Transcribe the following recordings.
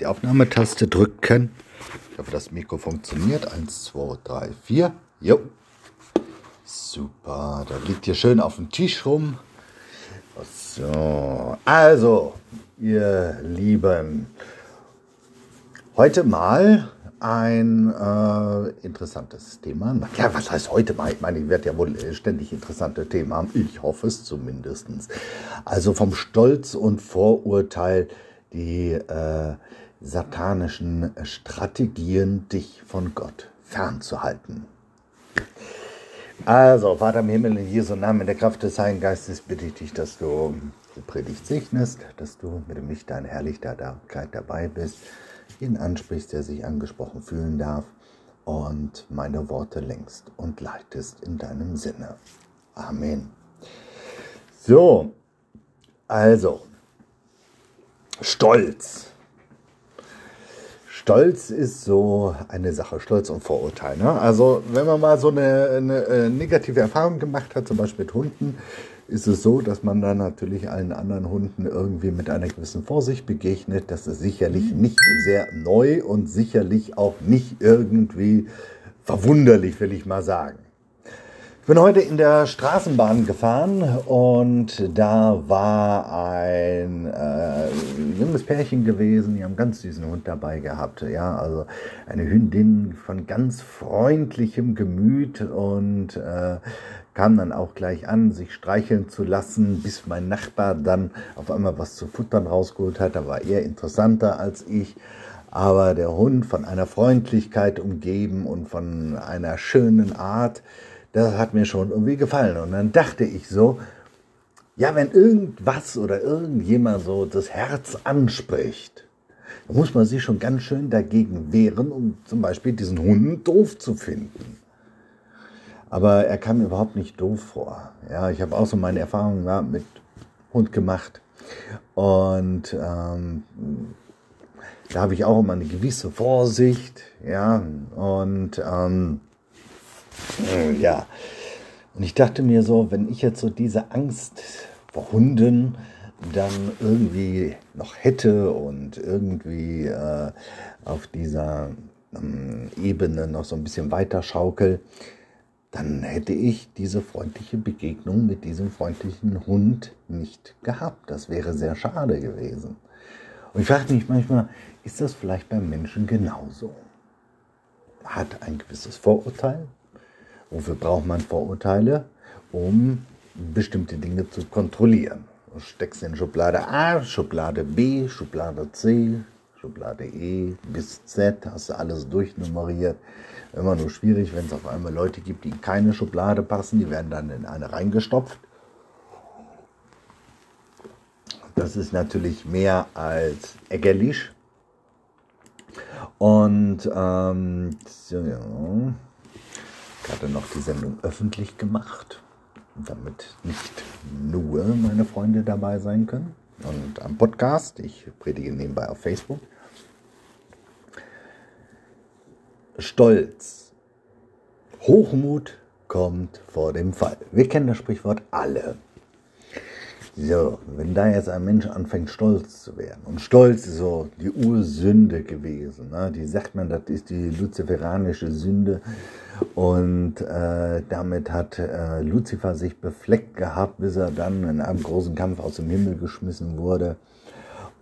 die Aufnahmetaste drücken. Ich hoffe, das Mikro funktioniert. Eins, zwei, drei, vier. Jo. Super. Da liegt hier schön auf dem Tisch rum. So. Also, ihr Lieben. Heute mal ein äh, interessantes Thema. Ja, was heißt heute mal? Ich meine, ich werde ja wohl ständig interessante Themen haben. Ich hoffe es zumindest. Also vom Stolz und Vorurteil, die äh, satanischen Strategien, dich von Gott fernzuhalten. Also, Vater im Himmel, in Jesu Namen, in der Kraft des Heiligen Geistes bitte ich dich, dass du die Predigt segnest, dass du mit dem Licht deiner Herrlichkeit dabei bist jeden ansprichst, der sich angesprochen fühlen darf und meine Worte lenkst und leitest in deinem Sinne. Amen. So, also, Stolz. Stolz ist so eine Sache, Stolz und Vorurteil. Ne? Also wenn man mal so eine, eine, äh, negative Erfahrung gemacht hat, zum Beispiel mit Hunden, ist es so, dass man dann natürlich allen anderen Hunden irgendwie mit einer gewissen Vorsicht begegnet. Das ist sicherlich nicht sehr neu und sicherlich auch nicht irgendwie verwunderlich, will ich mal sagen. Bin heute in der Straßenbahn gefahren und da war ein äh, junges Pärchen gewesen, die haben einen ganz süßen Hund dabei gehabt. Ja, also eine Hündin von ganz freundlichem Gemüt und äh, kam dann auch gleich an, sich streicheln zu lassen, bis mein Nachbar dann auf einmal was zu futtern rausgeholt hat. Da war er interessanter als ich. Aber der Hund von einer Freundlichkeit umgeben und von einer schönen Art, das hat mir schon irgendwie gefallen. Und dann dachte ich so, ja, wenn irgendwas oder irgendjemand so das Herz anspricht, dann muss man sich schon ganz schön dagegen wehren, um zum Beispiel diesen Hund doof zu finden. Aber er kam mir überhaupt nicht doof vor. Ja, ich habe auch so meine Erfahrungen ja, mit Hund gemacht. Und ähm, da habe ich auch immer eine gewisse Vorsicht. Ja, und ähm, ja. Und ich dachte mir so, wenn ich jetzt so diese Angst vor Hunden dann irgendwie noch hätte und irgendwie äh, auf dieser ähm, Ebene noch so ein bisschen weiter schaukel, dann hätte ich diese freundliche Begegnung mit diesem freundlichen Hund nicht gehabt. Das wäre sehr schade gewesen. Und ich frage mich manchmal, ist das vielleicht beim Menschen genauso? Hat ein gewisses Vorurteil? Wofür braucht man Vorurteile? Um bestimmte Dinge zu kontrollieren. Du steckst in Schublade A, Schublade B, Schublade C, Schublade E bis Z, hast du alles durchnummeriert. Immer nur schwierig, wenn es auf einmal Leute gibt, die in keine Schublade passen, die werden dann in eine reingestopft. Das ist natürlich mehr als ärgerlich. Und ähm, so, ja, hatte noch die Sendung öffentlich gemacht, damit nicht nur meine Freunde dabei sein können. Und am Podcast, ich predige nebenbei auf Facebook. Stolz. Hochmut kommt vor dem Fall. Wir kennen das Sprichwort alle. So, wenn da jetzt ein Mensch anfängt, stolz zu werden, und Stolz ist so die Ursünde gewesen, ne? die sagt man, das ist die luziferanische Sünde, und äh, damit hat äh, Luzifer sich befleckt gehabt, bis er dann in einem großen Kampf aus dem Himmel geschmissen wurde.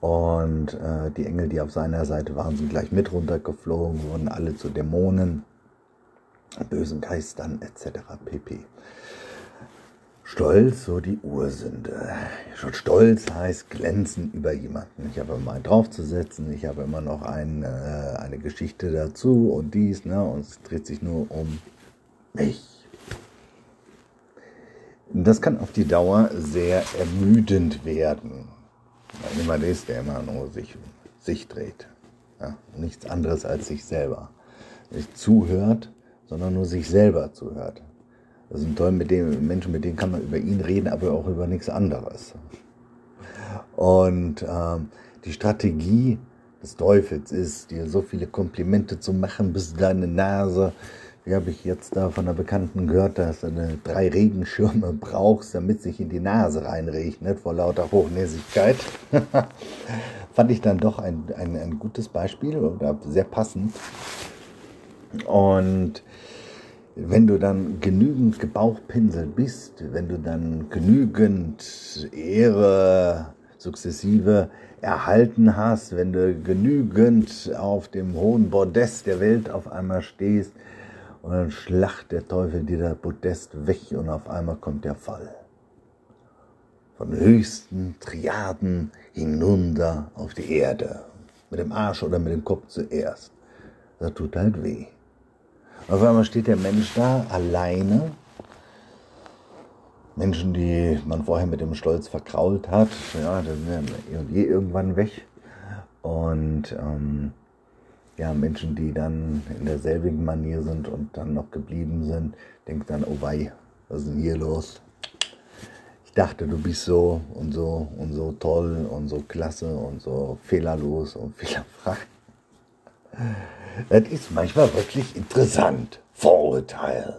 Und äh, die Engel, die auf seiner Seite waren, sind gleich mit runtergeflogen, wurden alle zu Dämonen, bösen Geistern etc. pp. Stolz, so die Ursünde. Schon Stolz heißt glänzen über jemanden. Ich habe immer einen draufzusetzen, ich habe immer noch ein, äh, eine Geschichte dazu und dies, ne? und es dreht sich nur um mich. Das kann auf die Dauer sehr ermüdend werden. Weil jemand ist, der immer nur sich, sich dreht. Ja? Nichts anderes als sich selber. Nicht zuhört, sondern nur sich selber zuhört. Das sind toll mit den Menschen, mit denen kann man über ihn reden, aber auch über nichts anderes. Und ähm, die Strategie des Teufels ist, dir so viele Komplimente zu machen, bis deine Nase, wie habe ich jetzt da von einer Bekannten gehört, dass du drei Regenschirme brauchst, damit sich in die Nase reinregnet vor lauter Hochnäsigkeit. fand ich dann doch ein, ein, ein gutes Beispiel oder sehr passend. Und wenn du dann genügend gebauchpinselt bist, wenn du dann genügend Ehre sukzessive erhalten hast, wenn du genügend auf dem hohen Podest der Welt auf einmal stehst und dann schlacht der Teufel dir das Podest weg und auf einmal kommt der Fall. Von höchsten Triaden hinunter auf die Erde. Mit dem Arsch oder mit dem Kopf zuerst. Das tut halt weh. Auf einmal steht der Mensch da alleine Menschen, die man vorher mit dem Stolz verkrault hat, ja, dann sind ja eh irgendwann weg. Und ähm, ja, Menschen, die dann in derselbigen Manier sind und dann noch geblieben sind, denken dann, oh wei, was ist denn hier los? Ich dachte, du bist so und so und so toll und so klasse und so fehlerlos und fehlerfrei. Das ist manchmal wirklich interessant. Vorurteil.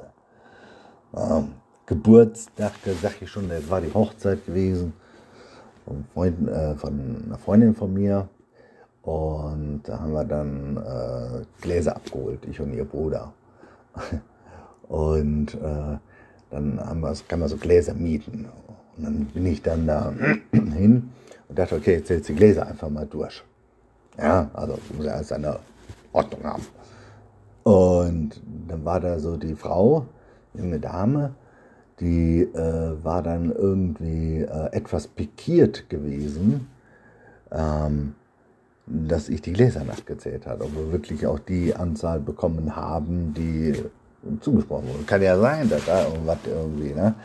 Ähm, Geburtstag, da sag ich schon, das war die Hochzeit gewesen von, Freund, äh, von einer Freundin von mir. Und da haben wir dann äh, Gläser abgeholt, ich und ihr Bruder. Und äh, dann haben kann man so Gläser mieten. Und dann bin ich dann da hin und dachte, okay, jetzt zählst die Gläser einfach mal durch. Ja, also muss ja alles eine Ordnung haben. Und dann war da so die Frau, junge Dame, die äh, war dann irgendwie äh, etwas pikiert gewesen, ähm, dass ich die Gläser nachgezählt habe, ob wir wirklich auch die Anzahl bekommen haben, die zugesprochen wurden. Kann ja sein, dass da irgendwas irgendwie, ne?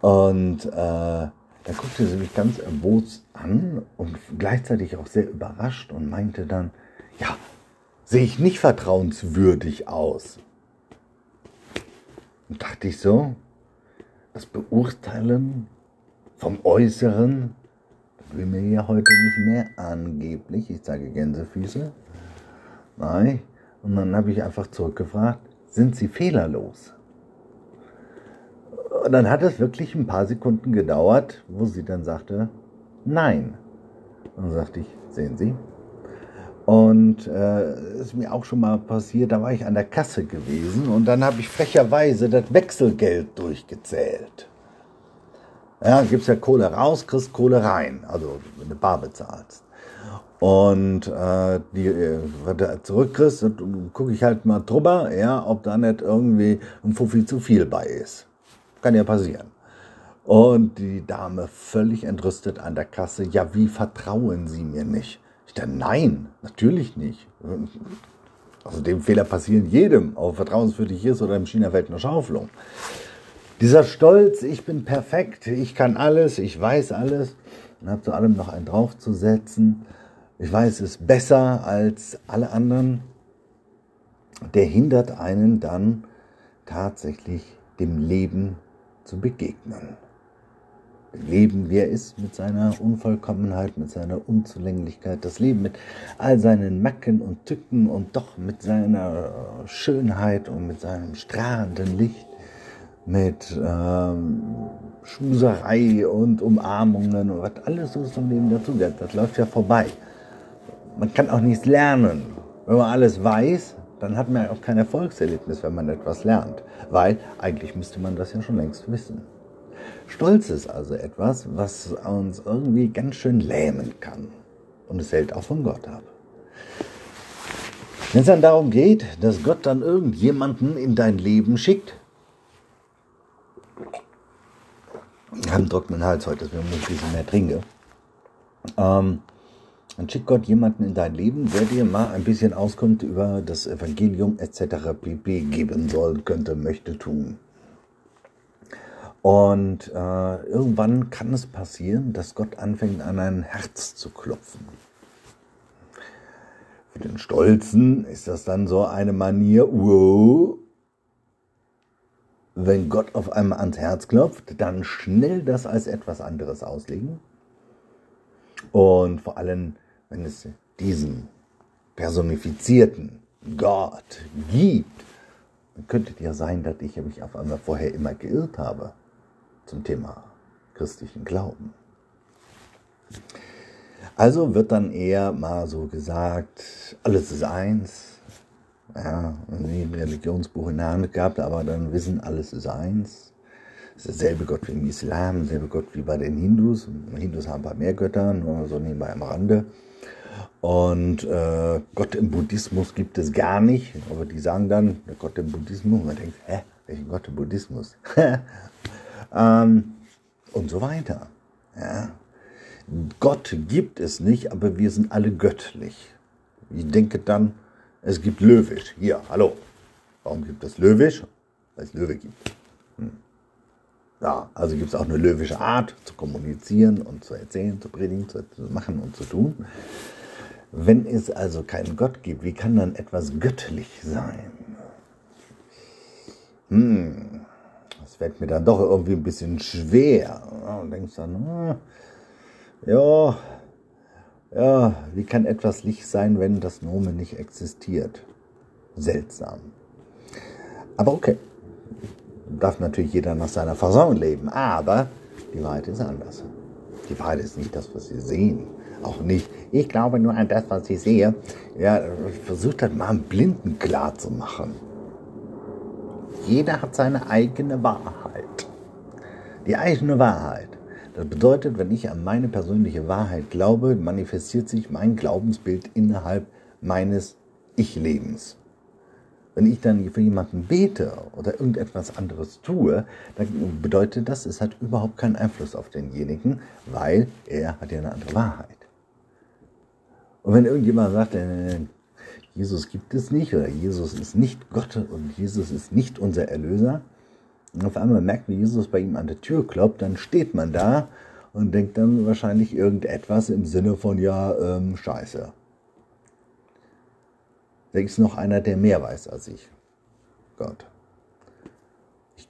Und äh, da guckte sie mich ganz erbost an und gleichzeitig auch sehr überrascht und meinte dann, ja, sehe ich nicht vertrauenswürdig aus. Und dachte ich so, das Beurteilen vom Äußeren, will mir ja heute nicht mehr angeblich, ich sage Gänsefüße. Nein. Und dann habe ich einfach zurückgefragt, sind sie fehlerlos? Und dann hat es wirklich ein paar Sekunden gedauert, wo sie dann sagte, nein. Und dann sagte ich, sehen Sie, und äh, ist mir auch schon mal passiert, da war ich an der Kasse gewesen und dann habe ich frecherweise das Wechselgeld durchgezählt. Ja, gibst ja Kohle raus, kriegst Kohle rein, also wenn du bar bezahlst. Und äh, die, äh, was du zurückkriegst, gucke ich halt mal drüber, ja, ob da nicht irgendwie ein Fuffi zu viel bei ist. Kann ja passieren. Und die Dame völlig entrüstet an der Kasse, ja, wie vertrauen Sie mir nicht? Ich dachte, nein, natürlich nicht. Also dem Fehler passieren jedem, ob vertrauenswürdig ist oder im China-Welt eine Schaufelung. Dieser Stolz, ich bin perfekt, ich kann alles, ich weiß alles und habe zu allem noch einen draufzusetzen. Ich weiß es besser als alle anderen. Der hindert einen dann tatsächlich dem Leben zu begegnen. Leben, wie er ist, mit seiner Unvollkommenheit, mit seiner Unzulänglichkeit, das Leben mit all seinen Macken und Tücken und doch mit seiner Schönheit und mit seinem strahlenden Licht, mit ähm, Schuserei und Umarmungen und was alles so zum Leben dazugehört, das läuft ja vorbei. Man kann auch nichts lernen. Wenn man alles weiß, dann hat man auch kein Erfolgserlebnis, wenn man etwas lernt, weil eigentlich müsste man das ja schon längst wissen. Stolz ist also etwas, was uns irgendwie ganz schön lähmen kann. Und es hält auch von Gott ab. Wenn es dann darum geht, dass Gott dann irgendjemanden in dein Leben schickt, ich habe einen trockenen Hals heute, muss ich ein bisschen mehr trinken. Ähm, dann schickt Gott jemanden in dein Leben, der dir mal ein bisschen Auskunft über das Evangelium etc. pp. geben soll, könnte, möchte, tun. Und äh, irgendwann kann es passieren, dass Gott anfängt an ein Herz zu klopfen. Für den Stolzen ist das dann so eine Manier, wow, wenn Gott auf einmal ans Herz klopft, dann schnell das als etwas anderes auslegen. Und vor allem, wenn es diesen personifizierten Gott gibt, dann könnte es ja sein, dass ich mich auf einmal vorher immer geirrt habe zum Thema christlichen Glauben. Also wird dann eher mal so gesagt, alles ist eins. Ja, nie ein Religionsbuch in der Hand gehabt, aber dann wissen, alles ist eins. Es ist derselbe Gott wie im Islam, derselbe Gott wie bei den Hindus. Hindus haben ein paar mehr Götter, nur so nebenbei am Rande. Und äh, Gott im Buddhismus gibt es gar nicht. Aber die sagen dann, der Gott im Buddhismus. Man denkt, hä, welchen Gott im Buddhismus? ähm, und so weiter. Ja. Gott gibt es nicht, aber wir sind alle göttlich. Ich denke dann, es gibt Löwisch. Hier, hallo. Warum gibt es Löwisch? Weil es Löwe gibt. Hm. Ja, also gibt es auch eine löwische Art zu kommunizieren und zu erzählen, zu predigen, zu machen und zu tun. Wenn es also keinen Gott gibt, wie kann dann etwas göttlich sein? Hm, das fällt mir dann doch irgendwie ein bisschen schwer. Und denkst dann, hm, ja, ja, wie kann etwas Licht sein, wenn das Nomen nicht existiert? Seltsam. Aber okay, darf natürlich jeder nach seiner Fasson leben, aber die Wahrheit ist anders. Die Wahrheit ist nicht das, was Sie sehen. Auch nicht, ich glaube nur an das, was ich sehe. Ja, versucht halt mal einen Blinden klar zu machen. Jeder hat seine eigene Wahrheit. Die eigene Wahrheit. Das bedeutet, wenn ich an meine persönliche Wahrheit glaube, manifestiert sich mein Glaubensbild innerhalb meines Ich-Lebens. Wenn ich dann für jemanden bete oder irgendetwas anderes tue, dann bedeutet das, es hat überhaupt keinen Einfluss auf denjenigen, weil er hat ja eine andere Wahrheit. Und wenn irgendjemand sagt, äh, Jesus gibt es nicht oder Jesus ist nicht Gott und Jesus ist nicht unser Erlöser, und auf einmal merkt, wie Jesus bei ihm an der Tür klopft, dann steht man da und denkt dann wahrscheinlich irgendetwas im Sinne von, ja, ähm, scheiße. Da ist noch einer, der mehr weiß als ich. Gott.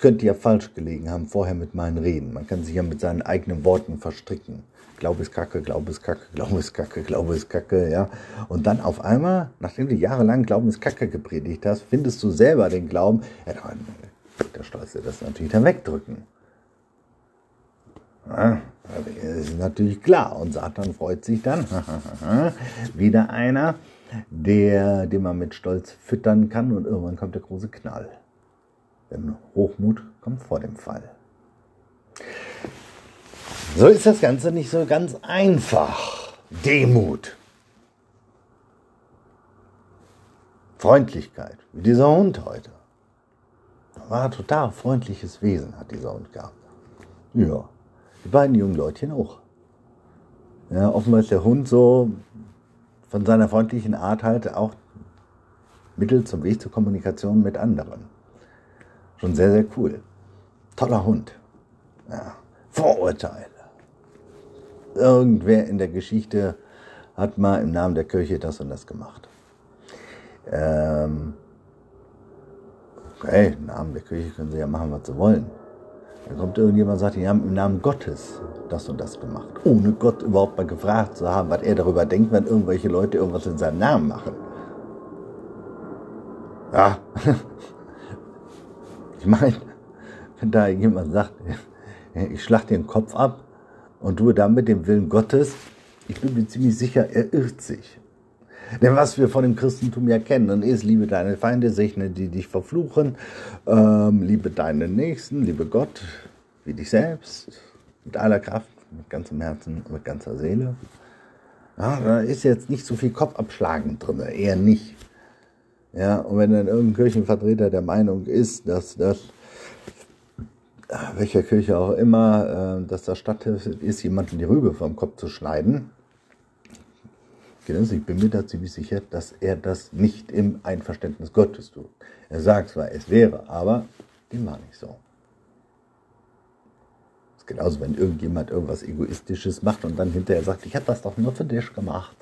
Könnte ja falsch gelegen haben vorher mit meinen Reden. Man kann sich ja mit seinen eigenen Worten verstricken. Glaube ist Kacke, Glaube ist Kacke, Glaube ist Kacke, Glaube ist Kacke, ja. Und dann auf einmal, nachdem du jahrelang Glauben ist Kacke gepredigt hast, findest du selber den Glauben, ja, dann, der Stolz das natürlich dann wegdrücken. Ja, das ist natürlich klar. Und Satan freut sich dann. Wieder einer, der, den man mit Stolz füttern kann und irgendwann kommt der große Knall. Denn Hochmut kommt vor dem Fall. So ist das Ganze nicht so ganz einfach. Demut. Freundlichkeit, wie dieser Hund heute. War total freundliches Wesen, hat dieser Hund gehabt. Ja, die beiden jungen Leutchen auch. Ja, offenbar ist der Hund so von seiner freundlichen Art halt auch Mittel zum Weg zur Kommunikation mit anderen. Schon sehr, sehr cool. Toller Hund. Ja. Vorurteile. Irgendwer in der Geschichte hat mal im Namen der Kirche das und das gemacht. Ähm, okay, im Namen der Kirche können sie ja machen, was sie wollen. Dann kommt irgendjemand und sagt, die haben im Namen Gottes das und das gemacht, ohne Gott überhaupt mal gefragt zu haben, was er darüber denkt, wenn irgendwelche Leute irgendwas in seinem Namen machen. Ja, ich meine, wenn da jemand sagt, ich schlag den Kopf ab und tue damit den Willen Gottes, ich bin mir ziemlich sicher, er irrt sich. Denn was wir von dem Christentum ja kennen, ist, liebe deine Feinde, segne die dich verfluchen, ähm, liebe deinen Nächsten, liebe Gott, wie dich selbst, mit aller Kraft, mit ganzem Herzen mit ganzer Seele. Ja, da ist jetzt nicht so viel Kopfabschlagen drin, eher nicht. Ja, und wenn dann irgendein Kirchenvertreter der Meinung ist, dass das, welcher Kirche auch immer, äh, dass das statthaft ist, jemanden die Rübe vom Kopf zu schneiden, ich bin mir da ziemlich sicher, dass er das nicht im Einverständnis Gottes tut. Er sagt zwar, es wäre, aber dem war nicht so. Genauso, wenn irgendjemand irgendwas Egoistisches macht und dann hinterher sagt, ich habe das doch nur für dich gemacht.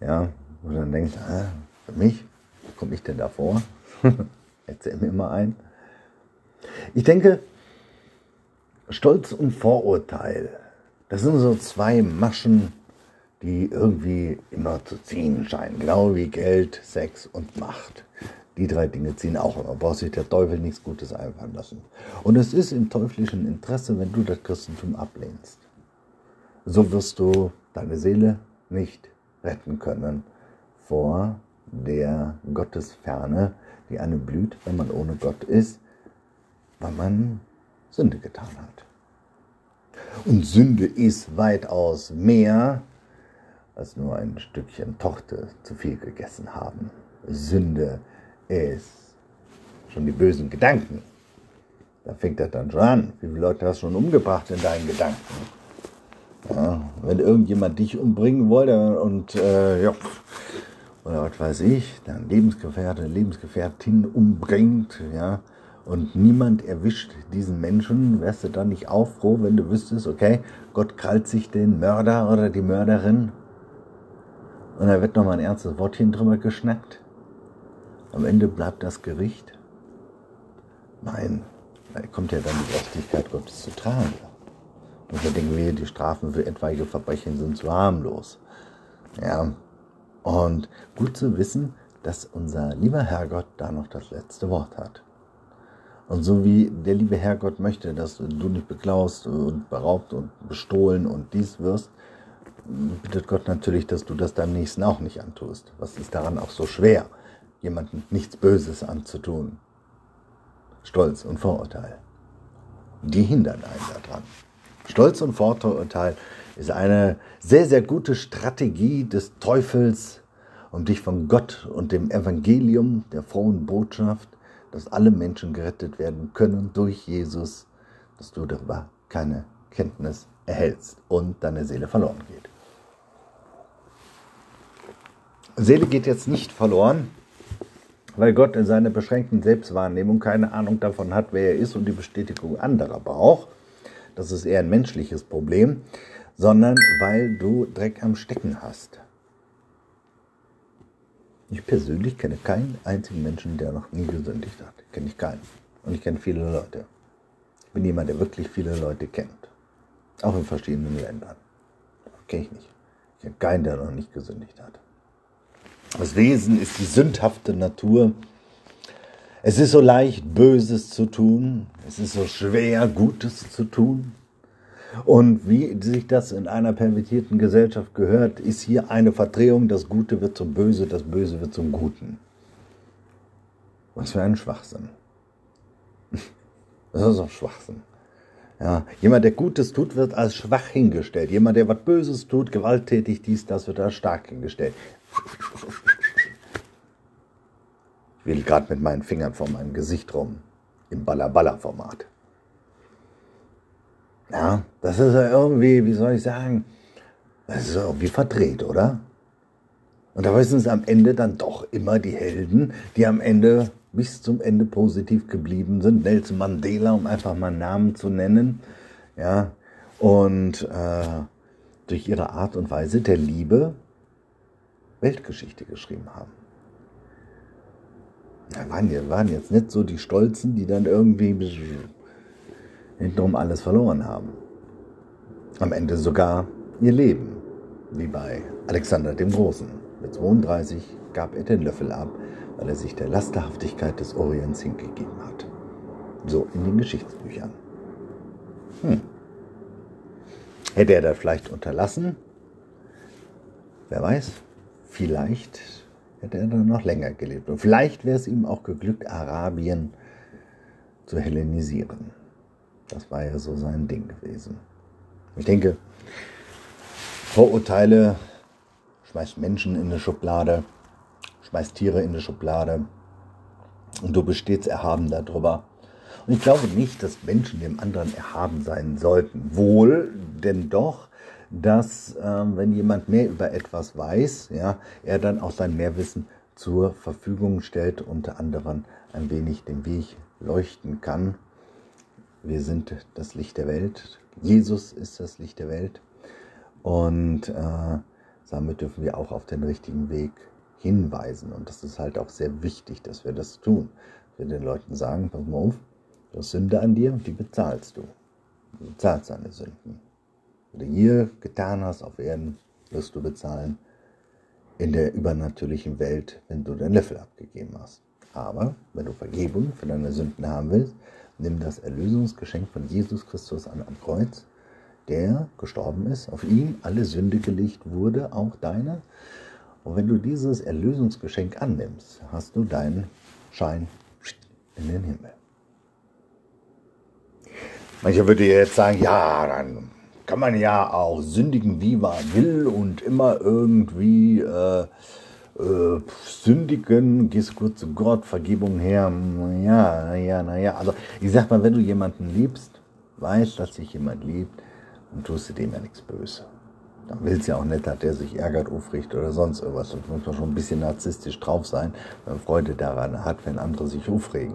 Ja, und dann denkt, ah, für mich, komme ich denn da vor? Erzähl mir mal ein. Ich denke, Stolz und Vorurteil, das sind so zwei Maschen, die irgendwie immer zu ziehen scheinen. Genau wie Geld, Sex und Macht. Die drei Dinge ziehen auch immer. Braucht sich der Teufel nichts Gutes einfallen lassen. Und es ist im teuflischen Interesse, wenn du das Christentum ablehnst. So wirst du deine Seele nicht retten können vor der Gottesferne, die einem blüht, wenn man ohne Gott ist, weil man Sünde getan hat. Und Sünde ist weitaus mehr als nur ein Stückchen Torte zu viel gegessen haben. Sünde ist schon die bösen Gedanken. Da fängt das dann schon an. Wie viele Leute hast du schon umgebracht in deinen Gedanken? Ja, wenn irgendjemand dich umbringen wollte und äh, ja, oder was weiß ich, dann Lebensgefährte, Lebensgefährtin umbringt, ja, und niemand erwischt diesen Menschen, wärst du dann nicht auch froh, wenn du wüsstest, okay, Gott krallt sich den Mörder oder die Mörderin und da wird nochmal ein ernstes Wortchen drüber geschnackt. Am Ende bleibt das Gericht. Nein, da kommt ja dann die Gerechtigkeit Gottes zu tragen. Und wir denken wir, die Strafen für etwaige Verbrechen sind zu harmlos. Ja, und gut zu wissen, dass unser lieber Herrgott da noch das letzte Wort hat. Und so wie der liebe Herrgott möchte, dass du nicht beklaust und beraubt und bestohlen und dies wirst, bittet Gott natürlich, dass du das deinem Nächsten auch nicht antust. Was ist daran auch so schwer, jemandem nichts Böses anzutun? Stolz und Vorurteil. Die hindern einen daran. Stolz und Vorurteil ist eine sehr, sehr gute Strategie des Teufels, um dich von Gott und dem Evangelium, der frohen Botschaft, dass alle Menschen gerettet werden können durch Jesus, dass du darüber keine Kenntnis erhältst und deine Seele verloren geht. Seele geht jetzt nicht verloren, weil Gott in seiner beschränkten Selbstwahrnehmung keine Ahnung davon hat, wer er ist und die Bestätigung anderer braucht. Das ist eher ein menschliches Problem, sondern weil du Dreck am Stecken hast. Ich persönlich kenne keinen einzigen Menschen, der noch nie gesündigt hat. Kenne ich keinen. Und ich kenne viele Leute. Ich bin jemand, der wirklich viele Leute kennt. Auch in verschiedenen Ländern. Kenne ich nicht. Ich kenne keinen, der noch nicht gesündigt hat. Das Wesen ist die sündhafte Natur. Es ist so leicht, Böses zu tun. Es ist so schwer, Gutes zu tun. Und wie sich das in einer pervertierten Gesellschaft gehört, ist hier eine Verdrehung. Das Gute wird zum Böse, das Böse wird zum Guten. Was für ein Schwachsinn. Das ist doch Schwachsinn. Ja, jemand, der Gutes tut, wird als schwach hingestellt. Jemand, der was Böses tut, gewalttätig dies, das, wird als stark hingestellt. Ich will gerade mit meinen Fingern vor meinem Gesicht rum. Im Balla-Balla-Format. Ja, das ist ja irgendwie, wie soll ich sagen, das ist irgendwie verdreht, oder? Und da sind es am Ende dann doch immer die Helden, die am Ende bis zum Ende positiv geblieben sind. Nelson Mandela, um einfach mal einen Namen zu nennen. Ja, und äh, durch ihre Art und Weise der Liebe Weltgeschichte geschrieben haben. Da waren, waren jetzt nicht so die Stolzen, die dann irgendwie hintenrum alles verloren haben. Am Ende sogar ihr Leben, wie bei Alexander dem Großen. Mit 32 gab er den Löffel ab, weil er sich der Lasterhaftigkeit des Orients hingegeben hat. So in den Geschichtsbüchern. Hm. Hätte er das vielleicht unterlassen? Wer weiß, vielleicht hätte er dann noch länger gelebt. Und vielleicht wäre es ihm auch geglückt, Arabien zu hellenisieren. Das war ja so sein Ding gewesen. Ich denke, Vorurteile schmeißt Menschen in eine Schublade, schmeißt Tiere in eine Schublade und du stets erhaben darüber. Und ich glaube nicht, dass Menschen dem anderen erhaben sein sollten. Wohl, denn doch, dass ähm, wenn jemand mehr über etwas weiß, ja, er dann auch sein Mehrwissen zur Verfügung stellt, unter anderem ein wenig den Weg leuchten kann wir sind das Licht der Welt. Jesus ist das Licht der Welt. Und äh, damit dürfen wir auch auf den richtigen Weg hinweisen. Und das ist halt auch sehr wichtig, dass wir das tun. Wir den Leuten sagen, pass mal auf, du hast Sünde an dir, die bezahlst du. Du bezahlst deine Sünden. Was du hier getan hast auf Erden, wirst du bezahlen in der übernatürlichen Welt, wenn du deinen Löffel abgegeben hast. Aber wenn du Vergebung für deine Sünden haben willst, Nimm das Erlösungsgeschenk von Jesus Christus an am Kreuz, der gestorben ist, auf ihm alle Sünde gelegt wurde, auch deine. Und wenn du dieses Erlösungsgeschenk annimmst, hast du deinen Schein in den Himmel. Mancher würde jetzt sagen, ja, dann kann man ja auch sündigen, wie man will und immer irgendwie äh, äh, sündigen, gehst kurz zu Gott, Vergebung her, naja, naja, naja. Also ich sag mal, wenn du jemanden liebst, weißt, dass sich jemand liebt, dann tust du dem ja nichts Böse. Dann willst du ja auch nicht, dass der sich ärgert, aufricht oder sonst irgendwas. Dann muss man schon ein bisschen narzisstisch drauf sein, wenn man Freude daran hat, wenn andere sich aufregen.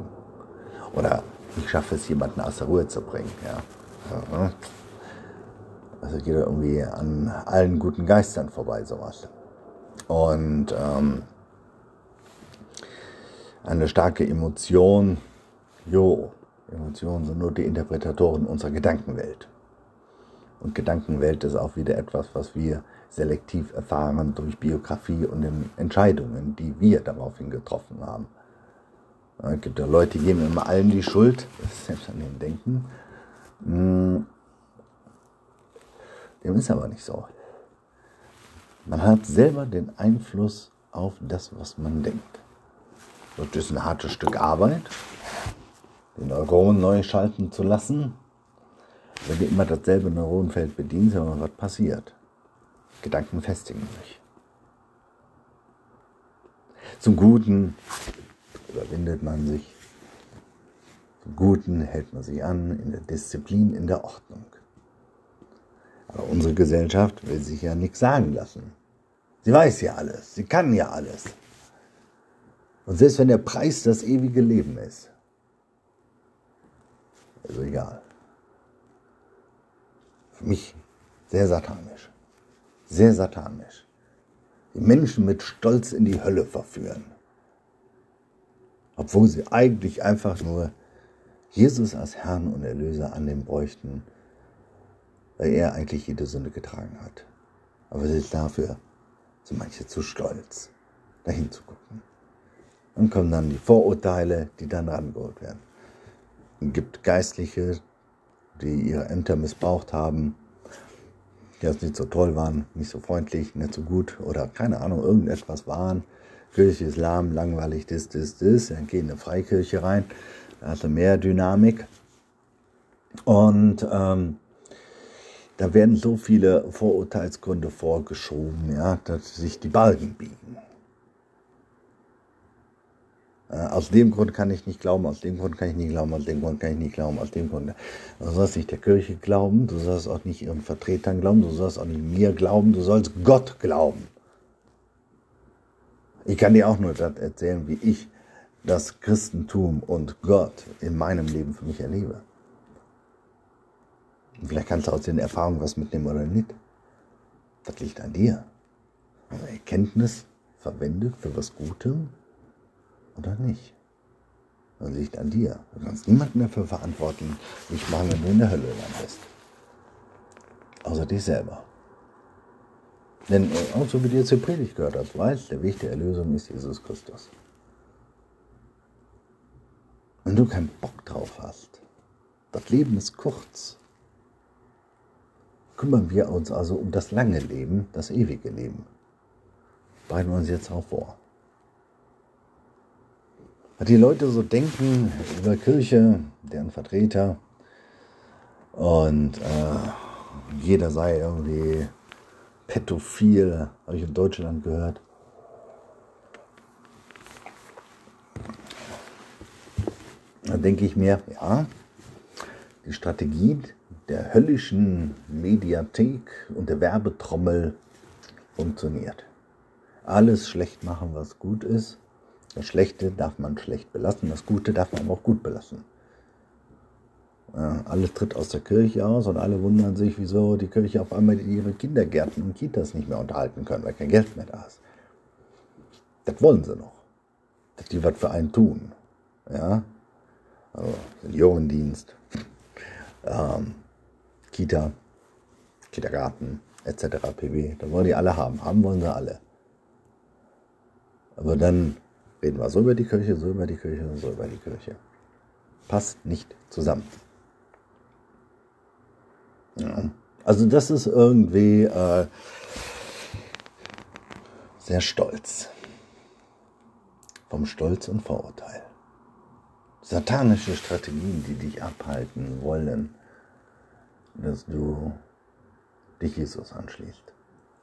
Oder ich schaffe es, jemanden aus der Ruhe zu bringen. Ja. Ne? Also geht irgendwie an allen guten Geistern vorbei, sowas. Und ähm, eine starke Emotion, jo, Emotionen sind nur die Interpretatoren unserer Gedankenwelt. Und Gedankenwelt ist auch wieder etwas, was wir selektiv erfahren durch Biografie und Entscheidungen, die wir daraufhin getroffen haben. Es gibt ja Leute, die geben immer allen die Schuld, selbst an dem Denken. Hm. Dem ist aber nicht so. Man hat selber den Einfluss auf das, was man denkt. Das ist ein hartes Stück Arbeit, den Neuronen neu schalten zu lassen. Wenn du immer dasselbe Neuronenfeld bedienst, aber was passiert? Gedanken festigen sich. Zum Guten überwindet man sich. Zum Guten hält man sich an, in der Disziplin, in der Ordnung. Unsere Gesellschaft will sich ja nichts sagen lassen. Sie weiß ja alles, sie kann ja alles. Und selbst wenn der Preis das ewige Leben ist, also egal. Für mich sehr satanisch. Sehr satanisch. Die Menschen mit Stolz in die Hölle verführen. Obwohl sie eigentlich einfach nur Jesus als Herrn und Erlöser annehmen bräuchten weil er eigentlich jede Sünde getragen hat. Aber dafür sind manche zu stolz, dahin zu gucken. Dann kommen dann die Vorurteile, die dann rangeholt werden. Es gibt Geistliche, die ihre Ämter missbraucht haben, die jetzt nicht so toll waren, nicht so freundlich, nicht so gut oder keine Ahnung, irgendetwas waren. Kirche ist lahm, langweilig, das, das, das. Dann gehen in eine Freikirche rein, da hat er mehr Dynamik. Und ähm, da werden so viele Vorurteilsgründe vorgeschoben, ja, dass sich die Balken biegen. Äh, aus dem Grund kann ich nicht glauben, aus dem Grund kann ich nicht glauben, aus dem Grund kann ich nicht glauben, aus dem Grund. Du sollst nicht der Kirche glauben, du sollst auch nicht ihren Vertretern glauben, du sollst auch nicht mir glauben, du sollst Gott glauben. Ich kann dir auch nur das erzählen, wie ich das Christentum und Gott in meinem Leben für mich erlebe. Vielleicht kannst du aus den Erfahrungen was mitnehmen oder nicht. Das liegt an dir. Also Erkenntnis verwendet für was Gutem oder nicht. Das liegt an dir. Du kannst niemanden dafür verantwortlich machen, wenn du in der Hölle landest. Außer dich selber. Denn äh, auch so wie du jetzt zur Predigt gehört hast, weißt, der Weg der Erlösung ist Jesus Christus. Wenn du keinen Bock drauf hast, das Leben ist kurz kümmern wir uns also um das lange Leben, das ewige Leben. Bereiten wir uns jetzt auch vor. Was die Leute so denken über Kirche, deren Vertreter und äh, jeder sei irgendwie pädophil, habe ich in Deutschland gehört. Da denke ich mir, ja, die Strategie der höllischen Mediathek und der Werbetrommel funktioniert. Alles schlecht machen, was gut ist. Das Schlechte darf man schlecht belassen, das Gute darf man auch gut belassen. Alles tritt aus der Kirche aus und alle wundern sich, wieso die Kirche auf einmal ihre Kindergärten und Kitas nicht mehr unterhalten können, weil kein Geld mehr da ist. Das wollen sie noch. Dass die was für einen tun. Ja? Also Seniorendienst, ähm, Kita, Kindergarten etc. pp. Da wollen die alle haben. Haben wollen sie alle. Aber dann reden wir so über die Kirche, so über die Kirche, so über die Kirche. Passt nicht zusammen. Ja. Also das ist irgendwie äh, sehr stolz. Vom Stolz und Vorurteil. Satanische Strategien, die dich abhalten wollen, dass du dich Jesus anschließt.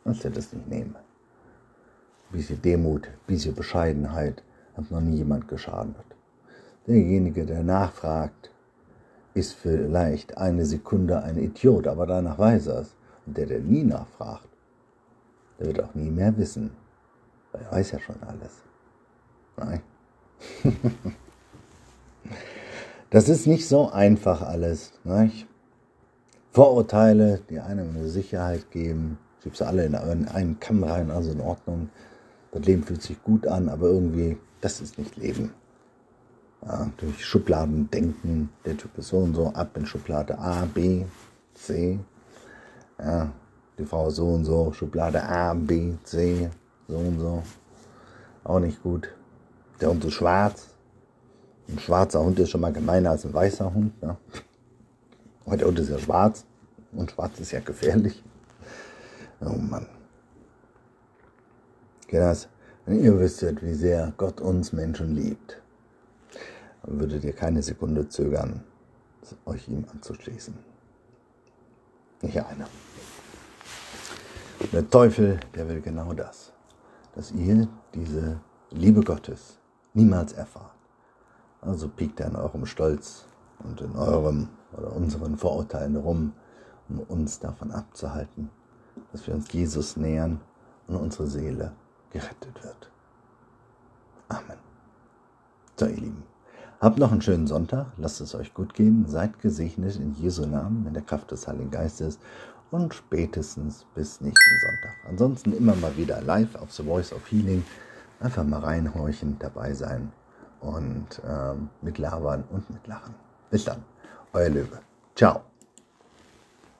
Kannst dir das nicht nehmen. Ein bisschen Demut, ein bisschen Bescheidenheit hat noch nie jemand geschadet. Derjenige, der nachfragt, ist vielleicht eine Sekunde ein Idiot, aber danach weiß er es. Und der, der nie nachfragt, der wird auch nie mehr wissen, weil er weiß ja schon alles. Nein. das ist nicht so einfach alles. Nicht? Vorurteile, die einem eine Sicherheit geben, schiebst du alle in einen Kamm rein, also in Ordnung. Das Leben fühlt sich gut an, aber irgendwie, das ist nicht Leben. Ja, durch Schubladen denken, der Typ ist so und so, ab in Schublade A, B, C. Ja, die Frau so und so, Schublade A, B, C, so und so. Auch nicht gut. Der Hund ist schwarz. Ein schwarzer Hund ist schon mal gemeiner als ein weißer Hund. Ne? Aber der ist ja schwarz. Und schwarz ist ja gefährlich. Oh Mann. Kinders, wenn ihr wüsstet, wie sehr Gott uns Menschen liebt, dann würdet ihr keine Sekunde zögern, euch ihm anzuschließen. Nicht einer. Der Teufel, der will genau das, dass ihr diese Liebe Gottes niemals erfahrt. Also piekt er in eurem Stolz und in eurem oder unseren Vorurteilen rum, um uns davon abzuhalten, dass wir uns Jesus nähern und unsere Seele gerettet wird. Amen. So, ihr Lieben. Habt noch einen schönen Sonntag, lasst es euch gut gehen, seid gesegnet in Jesu Namen, in der Kraft des Heiligen Geistes und spätestens bis nächsten Sonntag. Ansonsten immer mal wieder live auf The Voice of Healing. Einfach mal reinhorchen, dabei sein und ähm, mit labern und mit lachen. Bis dann, Eleva. Tchau.